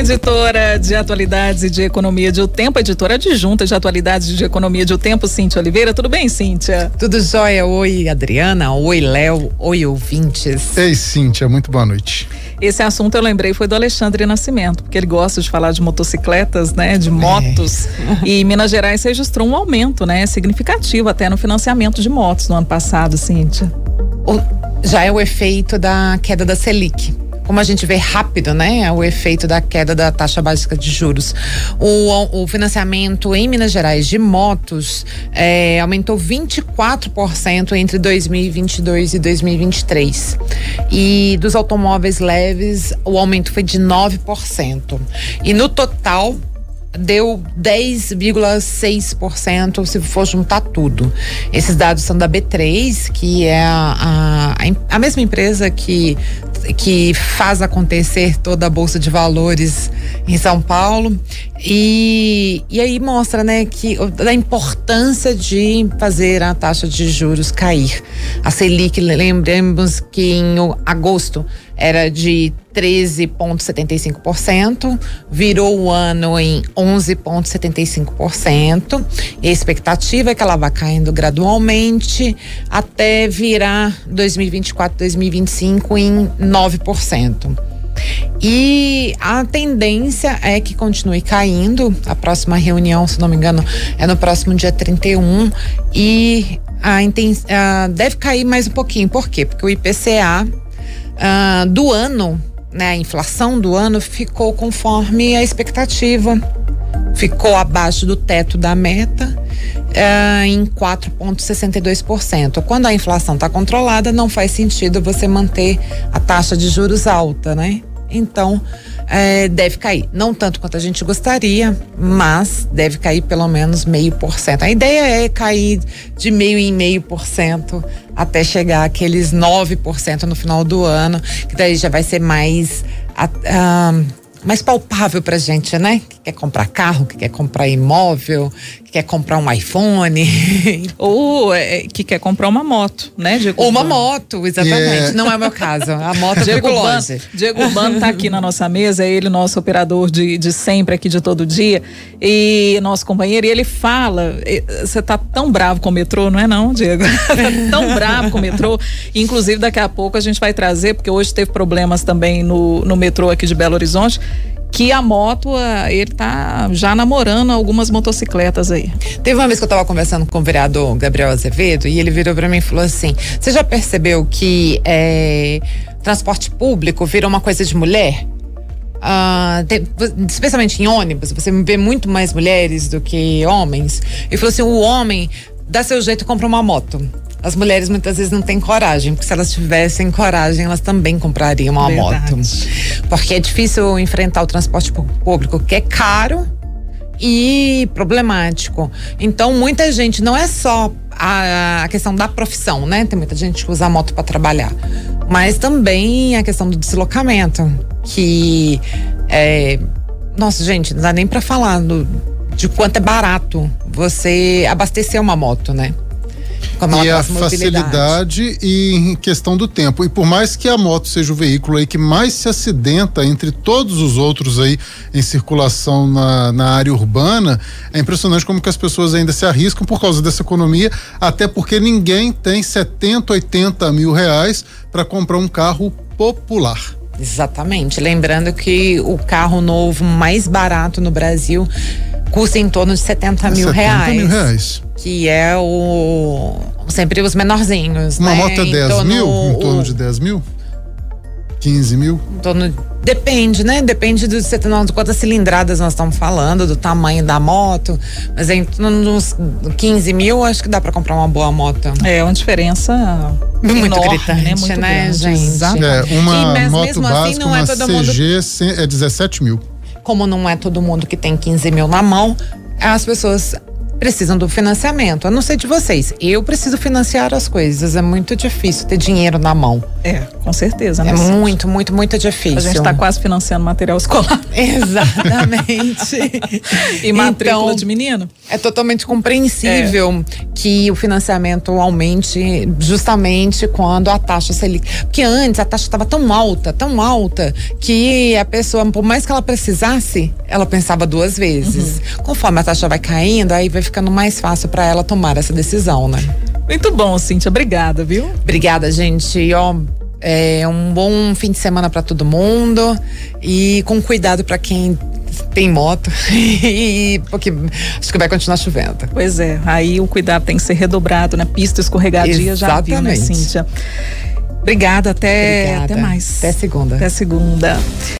Co-editora de atualidades e de economia de O Tempo, editora adjunta de atualidades e de economia de O Tempo, Cíntia Oliveira. Tudo bem, Cíntia? Tudo jóia. Oi, Adriana. Oi, Léo. Oi, ouvintes. Ei, Cíntia. Muito boa noite. Esse assunto eu lembrei foi do Alexandre Nascimento, porque ele gosta de falar de motocicletas, né, de motos. É. E Minas Gerais registrou um aumento, né, significativo até no financiamento de motos no ano passado, Cíntia. O, já é o efeito da queda da Selic como a gente vê rápido, né, o efeito da queda da taxa básica de juros. O, o financiamento em Minas Gerais de motos é, aumentou 24% entre 2022 e 2023. E dos automóveis leves, o aumento foi de 9%. E no total, deu 10,6% se for juntar tudo. Esses dados são da B3, que é a, a, a mesma empresa que que faz acontecer toda a bolsa de valores em São Paulo e, e aí mostra né que da importância de fazer a taxa de juros cair a Selic lembremos que em agosto era de 13,75%, virou o ano em 11,75%. E a expectativa é que ela vá caindo gradualmente até virar 2024, 2025 em 9%. E a tendência é que continue caindo. A próxima reunião, se não me engano, é no próximo dia 31 e a, a deve cair mais um pouquinho. Por quê? Porque o IPCA uh, do ano, né, a inflação do ano ficou conforme a expectativa, ficou abaixo do teto da meta uh, em 4,62%. Quando a inflação está controlada, não faz sentido você manter a taxa de juros alta, né? Então, é, deve cair. Não tanto quanto a gente gostaria, mas deve cair pelo menos meio por cento. A ideia é cair de meio em meio por cento até chegar aqueles 9% no final do ano, que daí já vai ser mais. Uh, mais palpável pra gente, né? Que quer comprar carro, que quer comprar imóvel, que quer comprar um iPhone. Ou é, que quer comprar uma moto, né, Diego? Ou uma moto, exatamente. Yeah. Não é o meu caso. A moto Diego longe. Diego Urbano tá aqui na nossa mesa, é ele, nosso operador de, de sempre aqui de todo dia, e nosso companheiro, e ele fala, você tá tão bravo com o metrô, não é não, Diego? tá tão bravo com o metrô. Inclusive, daqui a pouco a gente vai trazer, porque hoje teve problemas também no, no metrô aqui de Belo Horizonte, que a moto, ele tá já namorando algumas motocicletas aí. Teve uma vez que eu tava conversando com o vereador Gabriel Azevedo e ele virou para mim e falou assim: Você já percebeu que é, transporte público virou uma coisa de mulher? Uh, especialmente em ônibus, você vê muito mais mulheres do que homens. Ele falou assim: o homem dá seu jeito e compra uma moto. As mulheres muitas vezes não têm coragem, porque se elas tivessem coragem, elas também comprariam uma Verdade. moto. Porque é difícil enfrentar o transporte público, que é caro e problemático. Então, muita gente, não é só a, a questão da profissão, né? Tem muita gente que usa a moto para trabalhar, mas também a questão do deslocamento, que é, nossa, gente, não dá nem para falar do, de quanto é barato você abastecer uma moto, né? E a facilidade e em questão do tempo. E por mais que a moto seja o veículo aí que mais se acidenta entre todos os outros aí em circulação na, na área urbana, é impressionante como que as pessoas ainda se arriscam por causa dessa economia, até porque ninguém tem 70, 80 mil reais para comprar um carro popular. Exatamente. Lembrando que o carro novo mais barato no Brasil custa em torno de 70 mil 70 reais. mil reais. Que é o. Sempre os menorzinhos. Uma né? moto é 10 mil? Em torno de 10 mil? 15 mil? Em torno. Depende, né? Depende do de quantas cilindradas nós estamos falando, do tamanho da moto. Mas em uns 15 mil, acho que dá para comprar uma boa moto. É uma diferença muito enorme, né? gritante, né? Muito né, grande, gente? É, uma e, moto mesmo básica, assim, não é todo CG mundo... é 17 mil como não é todo mundo que tem 15 mil na mão, as pessoas precisam do financiamento. Eu não sei de vocês, eu preciso financiar as coisas. É muito difícil ter dinheiro na mão. É, com certeza. Né? É muito, muito, muito difícil. A gente está quase financiando material escolar. Exatamente. e matrícula então, de menino. É totalmente compreensível é. que o financiamento aumente justamente quando a taxa Selic. Porque antes a taxa estava tão alta, tão alta, que a pessoa, por mais que ela precisasse, ela pensava duas vezes. Uhum. Conforme a taxa vai caindo, aí vai ficando mais fácil para ela tomar essa decisão, né? Muito bom, Cíntia. Obrigada, viu? Obrigada, gente. Ó, é um bom fim de semana para todo mundo e com cuidado para quem tem moto e porque acho que vai continuar chovendo. Pois é, aí o cuidado tem que ser redobrado, né? Pista escorregadia Exatamente. já viu, né, Cíntia? Obrigada, até, Obrigada. até mais. Até segunda. Até segunda.